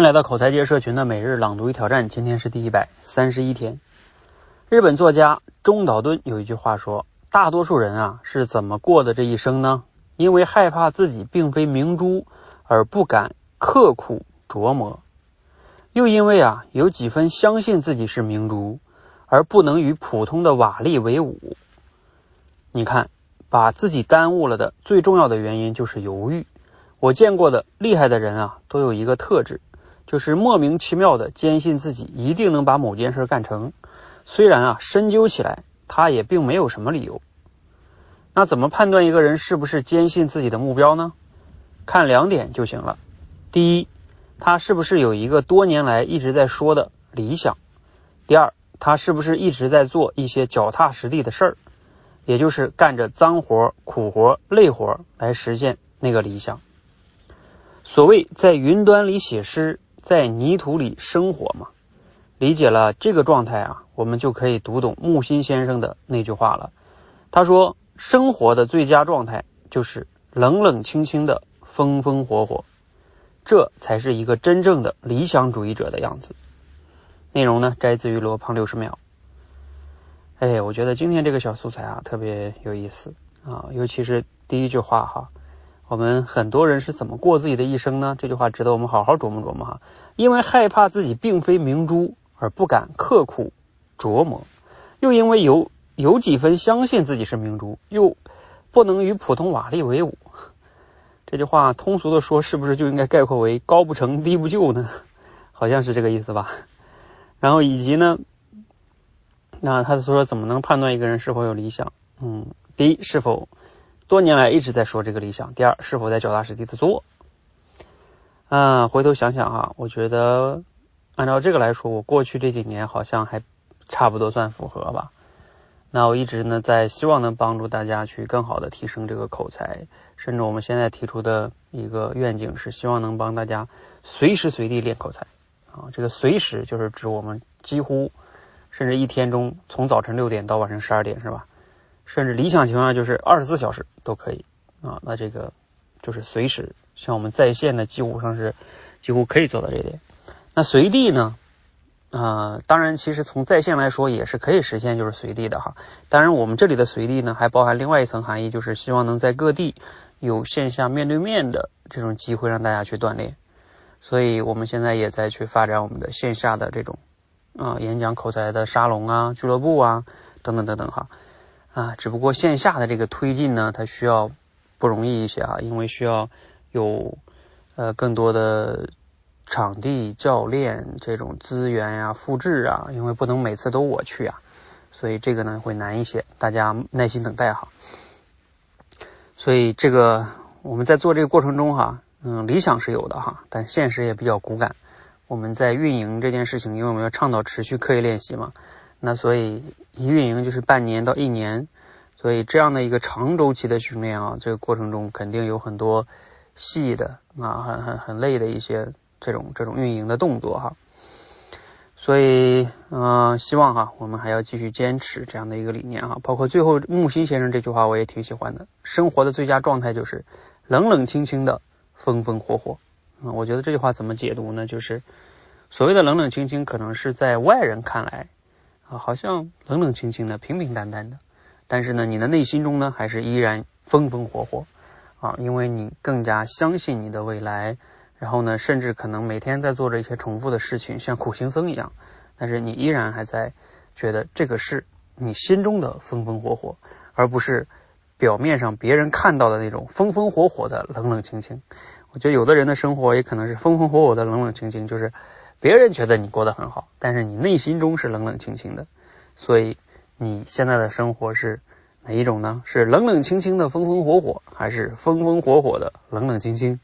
迎来到口才界社群的每日朗读与挑战，今天是第一百三十一天。日本作家中岛敦有一句话说：“大多数人啊是怎么过的这一生呢？因为害怕自己并非明珠，而不敢刻苦琢磨；又因为啊有几分相信自己是明珠，而不能与普通的瓦砾为伍。”你看，把自己耽误了的最重要的原因就是犹豫。我见过的厉害的人啊，都有一个特质。就是莫名其妙的坚信自己一定能把某件事干成，虽然啊深究起来他也并没有什么理由。那怎么判断一个人是不是坚信自己的目标呢？看两点就行了。第一，他是不是有一个多年来一直在说的理想？第二，他是不是一直在做一些脚踏实地的事儿，也就是干着脏活、苦活、累活来实现那个理想？所谓在云端里写诗。在泥土里生活嘛，理解了这个状态啊，我们就可以读懂木心先生的那句话了。他说：“生活的最佳状态就是冷冷清清的，风风火火，这才是一个真正的理想主义者的样子。”内容呢，摘自于罗胖六十秒。哎，我觉得今天这个小素材啊，特别有意思啊，尤其是第一句话哈。我们很多人是怎么过自己的一生呢？这句话值得我们好好琢磨琢磨哈。因为害怕自己并非明珠而不敢刻苦琢磨，又因为有有几分相信自己是明珠，又不能与普通瓦砾为伍。这句话通俗的说，是不是就应该概括为高不成低不就呢？好像是这个意思吧。然后以及呢，那他说怎么能判断一个人是否有理想？嗯，第一是否。多年来一直在说这个理想。第二，是否在脚踏实地的做？嗯，回头想想哈，我觉得按照这个来说，我过去这几年好像还差不多算符合吧。那我一直呢在希望能帮助大家去更好的提升这个口才，甚至我们现在提出的一个愿景是希望能帮大家随时随地练口才啊。这个随时就是指我们几乎甚至一天中从早晨六点到晚上十二点是吧？甚至理想情况下就是二十四小时都可以啊，那这个就是随时像我们在线的几乎上是几乎可以做到这点。那随地呢？啊，当然其实从在线来说也是可以实现，就是随地的哈。当然我们这里的随地呢，还包含另外一层含义，就是希望能在各地有线下面对面的这种机会让大家去锻炼。所以我们现在也在去发展我们的线下的这种啊演讲口才的沙龙啊、俱乐部啊等等等等哈。啊，只不过线下的这个推进呢，它需要不容易一些啊，因为需要有呃更多的场地、教练这种资源呀、复制啊，因为不能每次都我去啊，所以这个呢会难一些，大家耐心等待哈。所以这个我们在做这个过程中哈，嗯，理想是有的哈，但现实也比较骨感。我们在运营这件事情，因为我们要倡导持续刻意练习嘛。那所以一运营就是半年到一年，所以这样的一个长周期的训练啊，这个过程中肯定有很多细的啊，很很很累的一些这种这种运营的动作哈。所以嗯，希望哈，我们还要继续坚持这样的一个理念哈。包括最后木心先生这句话我也挺喜欢的，生活的最佳状态就是冷冷清清的，风风火火。嗯，我觉得这句话怎么解读呢？就是所谓的冷冷清清，可能是在外人看来。啊，好像冷冷清清的、平平淡淡的，但是呢，你的内心中呢，还是依然风风火火啊，因为你更加相信你的未来，然后呢，甚至可能每天在做着一些重复的事情，像苦行僧一样，但是你依然还在觉得这个是你心中的风风火火，而不是表面上别人看到的那种风风火火的冷冷清清。我觉得有的人的生活也可能是风风火火的冷冷清清，就是。别人觉得你过得很好，但是你内心中是冷冷清清的，所以你现在的生活是哪一种呢？是冷冷清清的风风火火，还是风风火火的冷冷清清？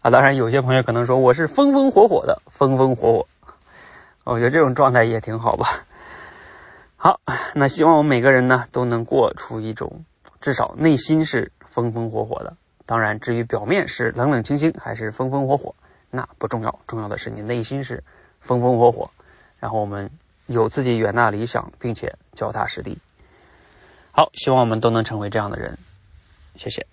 啊，当然有些朋友可能说我是风风火火的风风火火，我觉得这种状态也挺好吧。好，那希望我们每个人呢都能过出一种至少内心是风风火火的。当然，至于表面是冷冷清清还是风风火火，那不重要，重要的是你内心是。风风火火，然后我们有自己远大理想，并且脚踏实地。好，希望我们都能成为这样的人。谢谢。